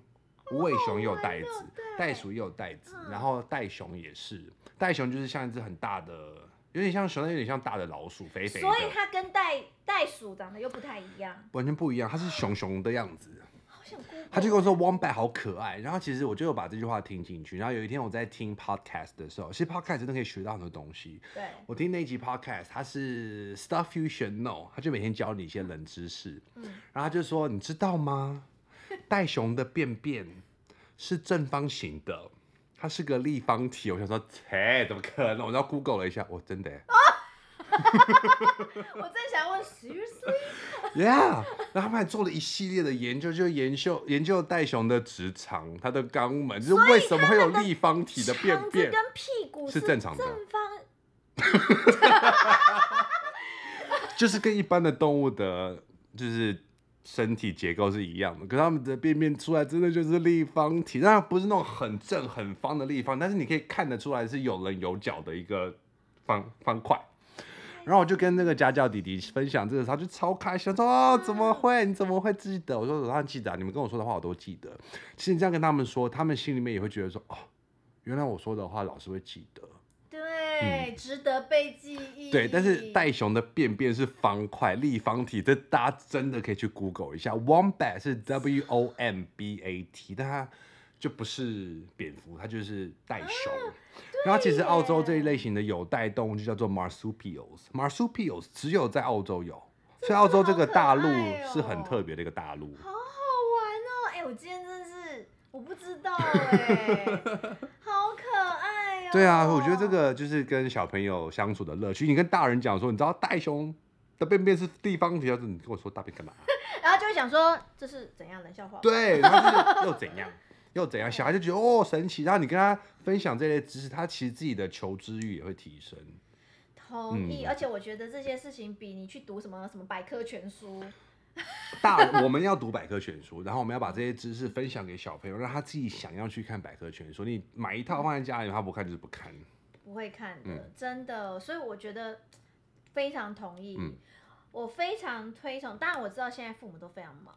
无尾熊也有袋子，袋鼠也有袋子，然后袋熊也是。袋熊就是像一只很大的，有点像熊，有点像大的老鼠，肥肥的。所以它跟袋袋鼠长得又不太一样，完全不一样。它是熊熊的样子。他就跟我说 Wombat 好可爱，然后其实我就有把这句话听进去。然后有一天我在听 podcast 的时候，其实 podcast 真的可以学到很多东西。对。我听那集 podcast，它是 Stuff You Should Know，他就每天教你一些冷知识。嗯。然后他就说，你知道吗？袋熊的便便是正方形的。它是个立方体，我想说，切，怎么可能？我要 Google 了一下，我真的。哦、我正想问，Seriously？Yeah，然后他们还做了一系列的研究，就研究研究袋熊的直肠，它的肛门，就是为什么会有立方体的便便？跟屁股是，是正常的。正方。就是跟一般的动物的，就是。身体结构是一样的，可是他们的便便出来真的就是立方体，当然不是那种很正很方的立方，但是你可以看得出来是有棱有角的一个方方块。然后我就跟那个家教弟弟分享这个，他就超开心，说哦怎么会？你怎么会记得？我说我当然记得啊，你们跟我说的话我都记得。其实你这样跟他们说，他们心里面也会觉得说哦，原来我说的话老师会记得。对，值得被记忆。对，但是袋熊的便便是方块、立方体，这大家真的可以去 Google 一下。Wombat 是 W O M B A T，但它就不是蝙蝠，它就是袋熊。啊、然后其实澳洲这一类型的有袋动物就叫做 Marsupials。Marsupials 只有在澳洲有，所以澳洲这个大陆是很特别的一个大陆。好好玩哦！哎，我今天真的是我不知道哎，好可爱。对啊，我觉得这个就是跟小朋友相处的乐趣。你跟大人讲说，你知道袋熊的便便是地方体，要是你跟我说大便干嘛？然后就会想说这是怎样冷笑话？对，然后是又怎样又怎样？小孩就觉得哦神奇。然后你跟他分享这类知识，他其实自己的求知欲也会提升。同意，嗯、而且我觉得这些事情比你去读什么什么百科全书。大 我们要读百科全书，然后我们要把这些知识分享给小朋友，让他自己想要去看百科全书。你买一套放在家里，他不看就是不看，不会看的，嗯、真的。所以我觉得非常同意，嗯、我非常推崇。当然我知道现在父母都非常忙。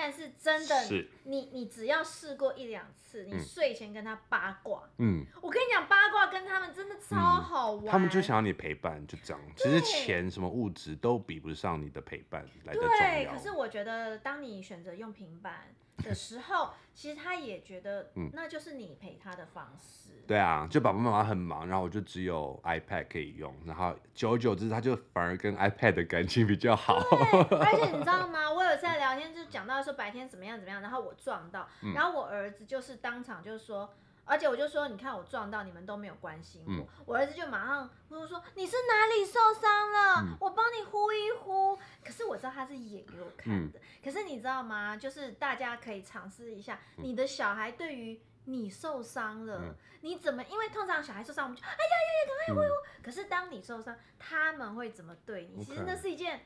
但是真的，是你你只要试过一两次，你睡前跟他八卦，嗯，我跟你讲八卦跟他们真的超好玩，嗯，他们就想要你陪伴，就这样。其实钱什么物质都比不上你的陪伴来的重要。对，可是我觉得当你选择用平板 的时候，其实他也觉得，那就是你陪他的方式。嗯、对啊，就爸爸妈妈很忙，然后我就只有 iPad 可以用，然后久而久之，他就反而跟 iPad 的感情比较好。而且你知道吗？我有在聊天就讲到说白天怎么样怎么样，然后我撞到，然后我儿子就是当场就说。而且我就说，你看我撞到，你们都没有关心我。嗯、我儿子就马上跟我说：“你是哪里受伤了？嗯、我帮你呼一呼。”知道他是演给我看的。嗯、可是你知道吗？就是大家可以尝试一下，你的小孩对于你受伤了，嗯、你怎么？因为通常小孩受伤，我们就哎呀呀呀，赶快可是当你受伤，他们会怎么对你？其实那是一件。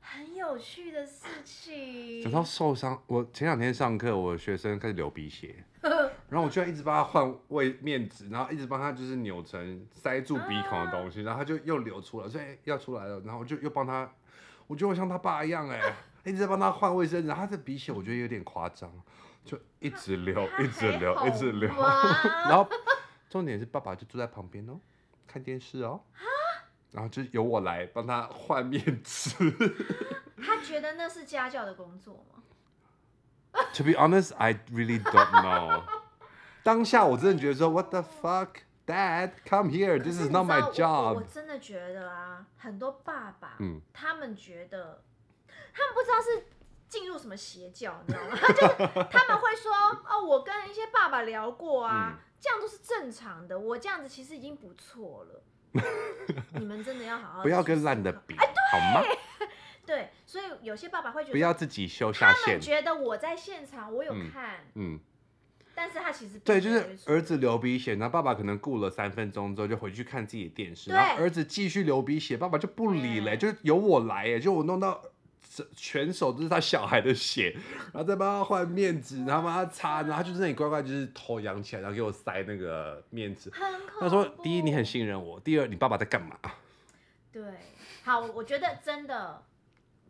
很有趣的事情。讲到受伤，我前两天上课，我学生开始流鼻血，然后我就要一直帮他换位面纸，然后一直帮他就是扭成塞住鼻孔的东西，然后他就又流出来，所以要出来了，然后我就又帮他，我觉得我像他爸一样哎，一直在帮他换卫生纸，然后他的鼻血我觉得有点夸张，就一直流，一直流，一直流，然后重点是爸爸就坐在旁边哦，看电视哦。然后就由我来帮他换面纸。他觉得那是家教的工作吗？To be honest, I really don't know. 当下我真的觉得说，What the fuck, Dad, come here. This is not my job. 我，我真的觉得啊，很多爸爸，嗯，他们觉得，他们不知道是进入什么邪教，你知道吗？就是他们会说，哦，我跟一些爸爸聊过啊，嗯、这样都是正常的，我这样子其实已经不错了。你们真的要好好不要跟烂的比，哎好吗？对，所以有些爸爸会觉得不要自己修下线。他们觉得我在现场，我有看，嗯，但是他其实对，就是儿子流鼻血，然后爸爸可能顾了三分钟之后就回去看自己的电视，然后儿子继续流鼻血，爸爸就不理了，就是由我来，哎，就我弄到全手都是他小孩的血，然后再帮他换面纸，然后帮他擦，然后他就在那里乖乖就是头仰起来，然后给我塞那个面纸。他说：第一，你很信任我；第二，你爸爸在干嘛？对，好，我觉得真的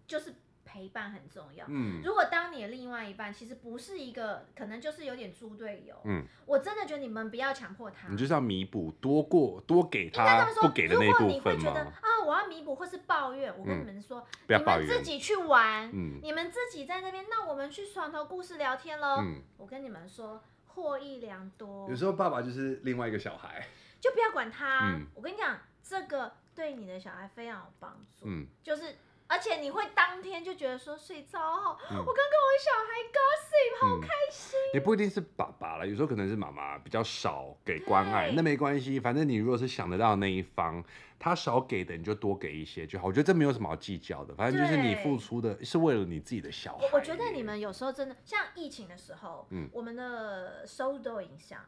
就是。陪伴很重要。嗯，如果当你的另外一半其实不是一个，可能就是有点猪队友。嗯，我真的觉得你们不要强迫他。你就是要弥补多过多给他不给的那一部分吗？如果你会觉得啊，我要弥补或是抱怨，我跟你们说，不要抱怨，你们自己去玩，嗯，你们自己在那边，那我们去床头故事聊天喽。嗯，我跟你们说，获益良多。有时候爸爸就是另外一个小孩，就不要管他。我跟你讲，这个对你的小孩非常有帮助。嗯，就是。而且你会当天就觉得说睡超好，嗯、我刚跟我小孩 gossip，好开心。也不一定是爸爸了，有时候可能是妈妈比较少给关爱，那没关系，反正你如果是想得到的那一方，他少给的你就多给一些就好。我觉得这没有什么好计较的，反正就是你付出的是为了你自己的小孩。我我觉得你们有时候真的像疫情的时候，嗯，我们的收入都有影响。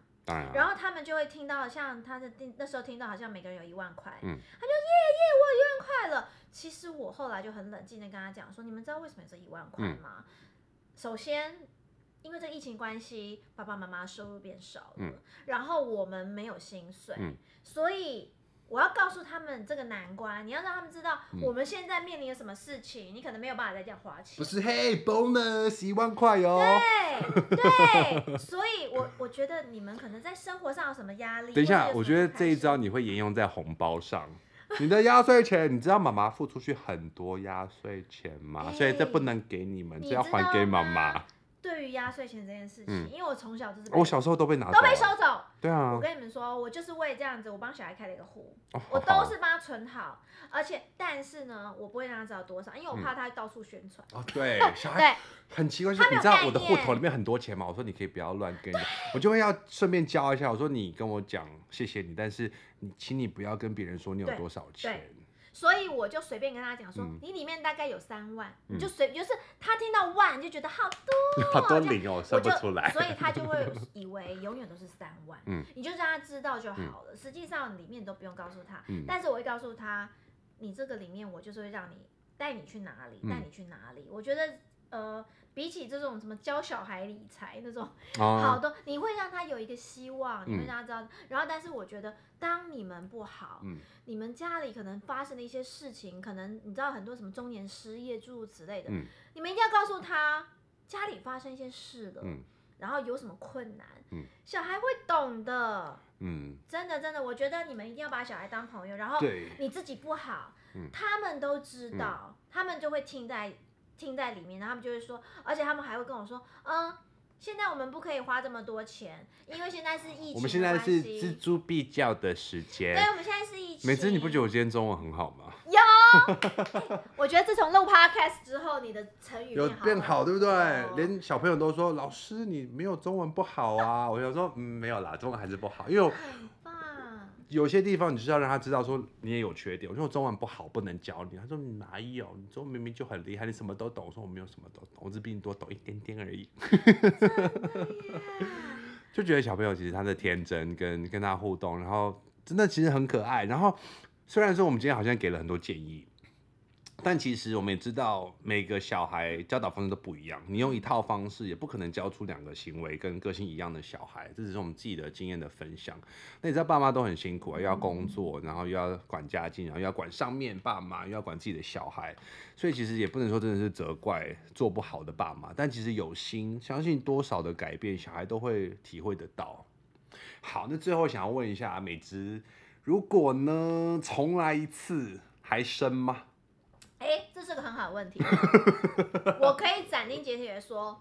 然后他们就会听到，像他的那时候听到，好像每个人有一万块，嗯，他就耶耶，我有一万块了。其实我后来就很冷静的跟他讲说，你们知道为什么有这一万块吗？嗯、首先，因为这疫情关系，爸爸妈妈收入变少了，嗯、然后我们没有薪水，嗯、所以。我要告诉他们这个难关，你要让他们知道我们现在面临了什么事情，嗯、你可能没有办法再这样花钱。不是，嘿，bonus 一万块哟。对对，所以我我觉得你们可能在生活上有什么压力。等一下，我觉得这一招你会沿用在红包上。你的压岁钱，你知道妈妈付出去很多压岁钱吗？欸、所以这不能给你们，这要还给妈妈。对于压岁钱这件事情，嗯、因为我从小就是我小时候都被拿走，都被收走。对啊，我跟你们说，我就是为这样子，我帮小孩开了一个户，哦、我都是帮他存好，而且但是呢，我不会让他知道多少，因为我怕他到处宣传。哦，对，小孩很奇怪，就是你知道我的户头里面很多钱嘛，我说你可以不要乱跟，我就会要顺便教一下，我说你跟我讲谢谢你，但是你请你不要跟别人说你有多少钱。所以我就随便跟他讲说，你里面大概有三万，你就随就是他听到万就觉得好多，好多零哦，算不出来，所以他就会 以为永远都是三万，你就让他知道就好了。实际上里面都不用告诉他，但是我会告诉他，你这个里面我就是会让你带你去哪里，带你去哪里。我觉得呃。比起这种什么教小孩理财那种，好多你会让他有一个希望，你会让他知道。然后，但是我觉得，当你们不好，你们家里可能发生的一些事情，可能你知道很多什么中年失业诸如此类的，你们一定要告诉他家里发生一些事了，然后有什么困难，小孩会懂的，真的真的，我觉得你们一定要把小孩当朋友，然后你自己不好，他们都知道，他们就会听在。听在里面，然后他们就会说，而且他们还会跟我说，嗯，现在我们不可以花这么多钱，因为现在是疫情。我们现在是锱铢必较的时间。对，我们现在是疫情。美姿，你不觉得我今天中文很好吗？有、欸，我觉得自从录 podcast 之后，你的成语有变好，对不对？连小朋友都说，老师你没有中文不好啊。我想说，嗯，没有啦，中文还是不好，因为。有些地方你就是要让他知道说你也有缺点。我说我中文不好，不能教你。他说你哪有？你中文明明就很厉害，你什么都懂。我说我没有什么都懂，我只比你多懂一点点而已。就觉得小朋友其实他的天真跟跟他互动，然后真的其实很可爱。然后虽然说我们今天好像给了很多建议。但其实我们也知道，每个小孩教导方式都不一样。你用一套方式，也不可能教出两个行为跟个性一样的小孩。这只是我们自己的经验的分享。那你知道，爸妈都很辛苦啊，又要工作，然后又要管家境，然后又要管上面爸妈，又要管自己的小孩。所以其实也不能说真的是责怪做不好的爸妈。但其实有心，相信多少的改变，小孩都会体会得到。好，那最后想要问一下美姿，如果呢，重来一次，还生吗？哎、欸，这是个很好的问题。我可以斩钉截铁的说，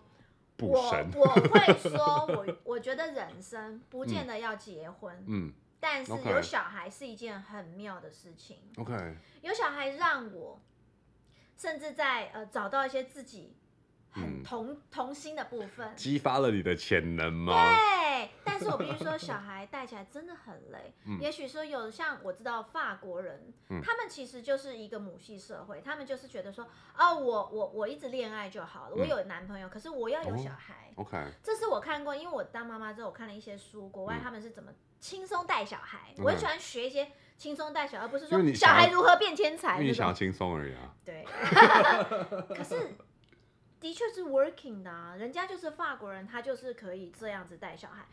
我我会说我，我 我觉得人生不见得要结婚，嗯，嗯，但是有小孩是一件很妙的事情。OK，有小孩让我甚至在呃找到一些自己很童童心的部分，激发了你的潜能吗？对，但是我必须说，小孩带起来真的很累。嗯、也许说有像我知道法国人，嗯、他们其实就是一个母系社会，他们就是觉得说，哦，我我我一直恋爱就好了，我有男朋友，嗯、可是我要有小孩。哦、OK，这是我看过，因为我当妈妈之后，我看了一些书，国外他们是怎么轻松带小孩。嗯、我很喜欢学一些轻松带小孩，而不是说小孩如何变天才。因为你想要轻松而已啊。对。可是。的确是 working 的啊，人家就是法国人，他就是可以这样子带小孩。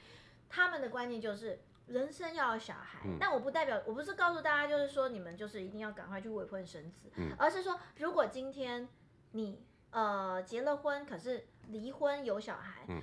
他们的观念就是人生要有小孩，嗯、但我不代表，我不是告诉大家就是说你们就是一定要赶快去未婚生子，嗯、而是说如果今天你呃结了婚，可是离婚有小孩。嗯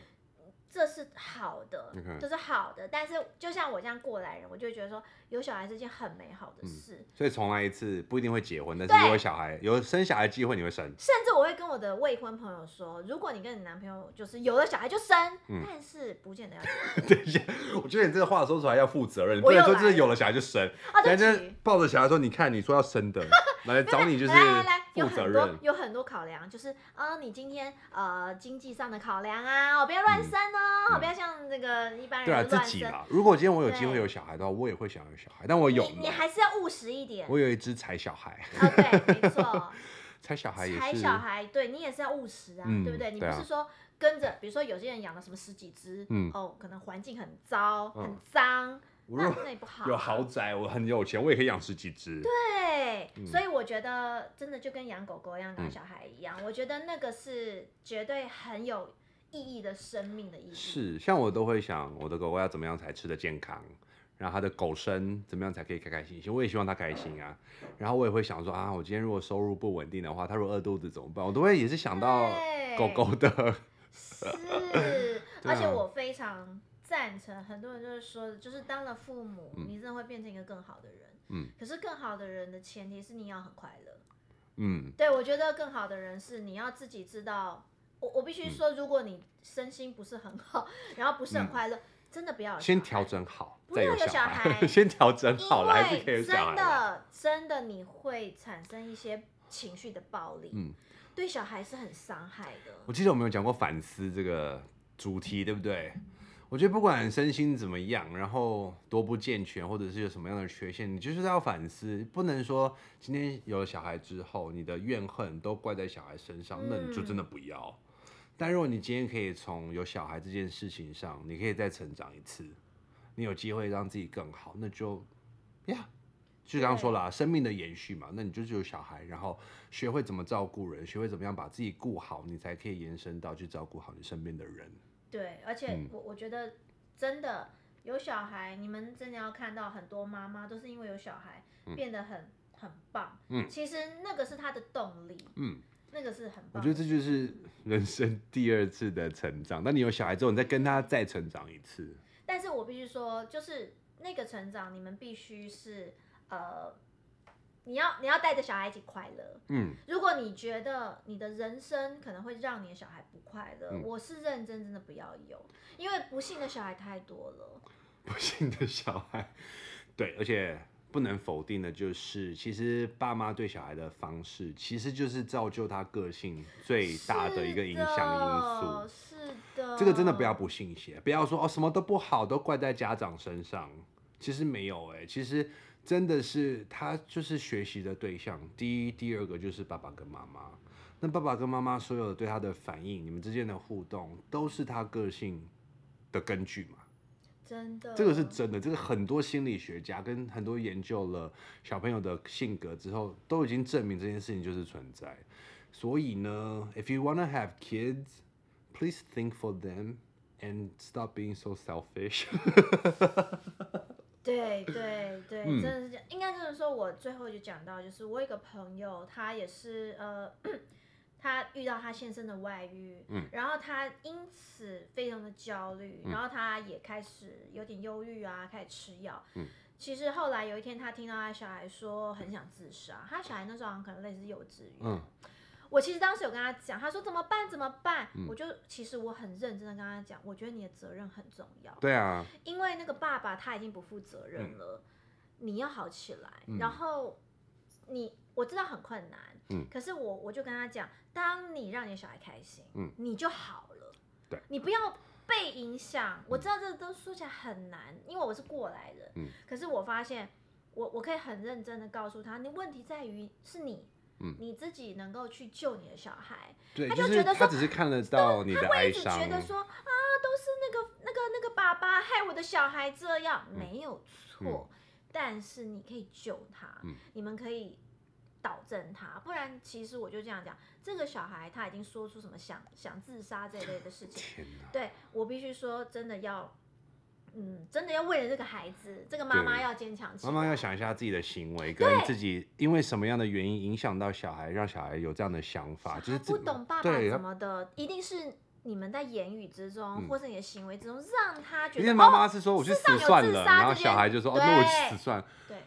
这是好的.这是好的，但是就像我这样过来人，我就会觉得说有小孩是件很美好的事。嗯、所以重来一次不一定会结婚，但是有小孩，有生小孩机会你会生。甚至我会跟我的未婚朋友说，如果你跟你男朋友就是有了小孩就生，嗯、但是不见得要。等一下，我觉得你这个话说出来要负责任，不能说就是有了小孩就生，人家抱着小孩说，你看你说要生的。来找你就是负责任，来来来，有很多有很多考量，就是啊、呃，你今天呃经济上的考量啊，我不要乱生哦，不要像这个一般人对啊自己嘛。如果今天我有机会有小孩的话，我也会想要有小孩，但我有你，你还是要务实一点。我有一只柴小孩。啊，对，没错。柴小孩也是。柴小孩，对你也是要务实啊，嗯、对不对？你不是说跟着，比如说有些人养了什么十几只，嗯，哦，可能环境很糟，很脏。那那也不好。有豪宅，我很有钱，我也可以养十几只。对，嗯、所以我觉得真的就跟养狗狗一样，养小孩一样，嗯、我觉得那个是绝对很有意义的生命的意义。是，像我都会想，我的狗狗要怎么样才吃得健康，然后它的狗生怎么样才可以开开心心，我也希望它开心啊。然后我也会想说啊，我今天如果收入不稳定的话，它如果饿肚子怎么办？我都会也是想到狗狗的。是，而且我非常。赞成，很多人就是说，就是当了父母，嗯、你真的会变成一个更好的人。嗯，可是更好的人的前提是你要很快乐。嗯，对，我觉得更好的人是你要自己知道，我我必须说，如果你身心不是很好，嗯、然后不是很快乐，嗯、真的不要先调整好，不要有小孩，先调整好了，因为真的真的你会产生一些情绪的暴力，嗯，对小孩是很伤害的。我记得我们有讲过反思这个主题，对不对？我觉得不管身心怎么样，然后多不健全，或者是有什么样的缺陷，你就是要反思，不能说今天有了小孩之后，你的怨恨都怪在小孩身上，那你就真的不要。嗯、但如果你今天可以从有小孩这件事情上，你可以再成长一次，你有机会让自己更好，那就呀，就刚刚说了、啊，生命的延续嘛，那你就是有小孩，然后学会怎么照顾人，学会怎么样把自己顾好，你才可以延伸到去照顾好你身边的人。对，而且我我觉得真的有小孩，你们真的要看到很多妈妈都是因为有小孩变得很很棒。嗯，其实那个是他的动力。嗯，那个是很棒。我觉得这就是人生第二次的成长。那你有小孩之后，你再跟他再成长一次。但是我必须说，就是那个成长，你们必须是呃。你要你要带着小孩一起快乐，嗯，如果你觉得你的人生可能会让你的小孩不快乐，嗯、我是认真真的不要有，因为不幸的小孩太多了。不幸的小孩，对，而且不能否定的就是，其实爸妈对小孩的方式，其实就是造就他个性最大的一个影响因素。是的，是的，这个真的不要不信邪，不要说哦什么都不好都怪在家长身上，其实没有哎、欸，其实。真的是他就是学习的对象，第一、第二个就是爸爸跟妈妈。那爸爸跟妈妈所有的对他的反应，你们之间的互动，都是他个性的根据嘛？真的，这个是真的。这个很多心理学家跟很多研究了小朋友的性格之后，都已经证明这件事情就是存在。所以呢，if you wanna have kids, please think for them and stop being so selfish. 对对对，真的是这样。应该就是说，我最后就讲到，就是我有一个朋友，他也是呃，他遇到他先生的外遇，嗯，然后他因此非常的焦虑，嗯、然后他也开始有点忧郁啊，开始吃药。嗯，其实后来有一天，他听到他小孩说很想自杀，他小孩那时候好像可能类似幼稚园。嗯。我其实当时有跟他讲，他说怎么办？怎么办？嗯、我就其实我很认真的跟他讲，我觉得你的责任很重要。对啊，因为那个爸爸他已经不负责任了，嗯、你要好起来。嗯、然后你我知道很困难，嗯，可是我我就跟他讲，当你让你的小孩开心，嗯，你就好了。对，你不要被影响。我知道这都说起来很难，因为我是过来人。嗯，可是我发现，我我可以很认真的告诉他，你问题在于是你。嗯，你自己能够去救你的小孩，对，他就觉得说，他只是看得到你的哀伤，他会一直觉得说啊，都是那个那个那个爸爸害我的小孩这样，嗯、没有错，嗯、但是你可以救他，嗯、你们可以导正他，不然其实我就这样讲，这个小孩他已经说出什么想想自杀这一类的事情，对，我必须说真的要。嗯，真的要为了这个孩子，这个妈妈要坚强起来。妈妈要想一下自己的行为跟自己因为什么样的原因影响到小孩，让小孩有这样的想法，就是不懂爸爸怎么的，一定是你们在言语之中，嗯、或是你的行为之中，让他觉得。因为妈妈是说我去死算了，然后小孩就说哦，那我去死算了。对。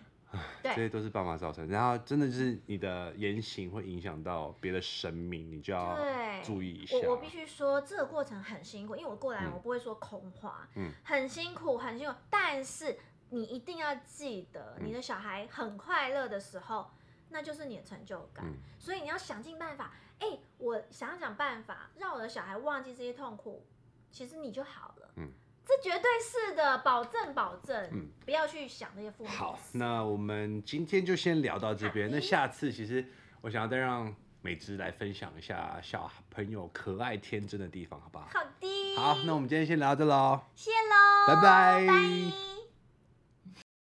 这些都是爸妈造成，然后真的就是你的言行会影响到别的生命，你就要注意一下。我我必须说，这个过程很辛苦，因为我过来我不会说空话，嗯，很辛苦，很辛苦。但是你一定要记得，你的小孩很快乐的时候，那就是你的成就感。所以你要想尽办法，哎，我想想办法，让我的小孩忘记这些痛苦，其实你就好了。嗯。这绝对是的，保证保证，嗯，不要去想那些负面。好，那我们今天就先聊到这边。那下次其实我想要再让美芝来分享一下小朋友可爱天真的地方，好不好？好的。好，那我们今天先聊到这喽。谢喽，拜拜。拜拜。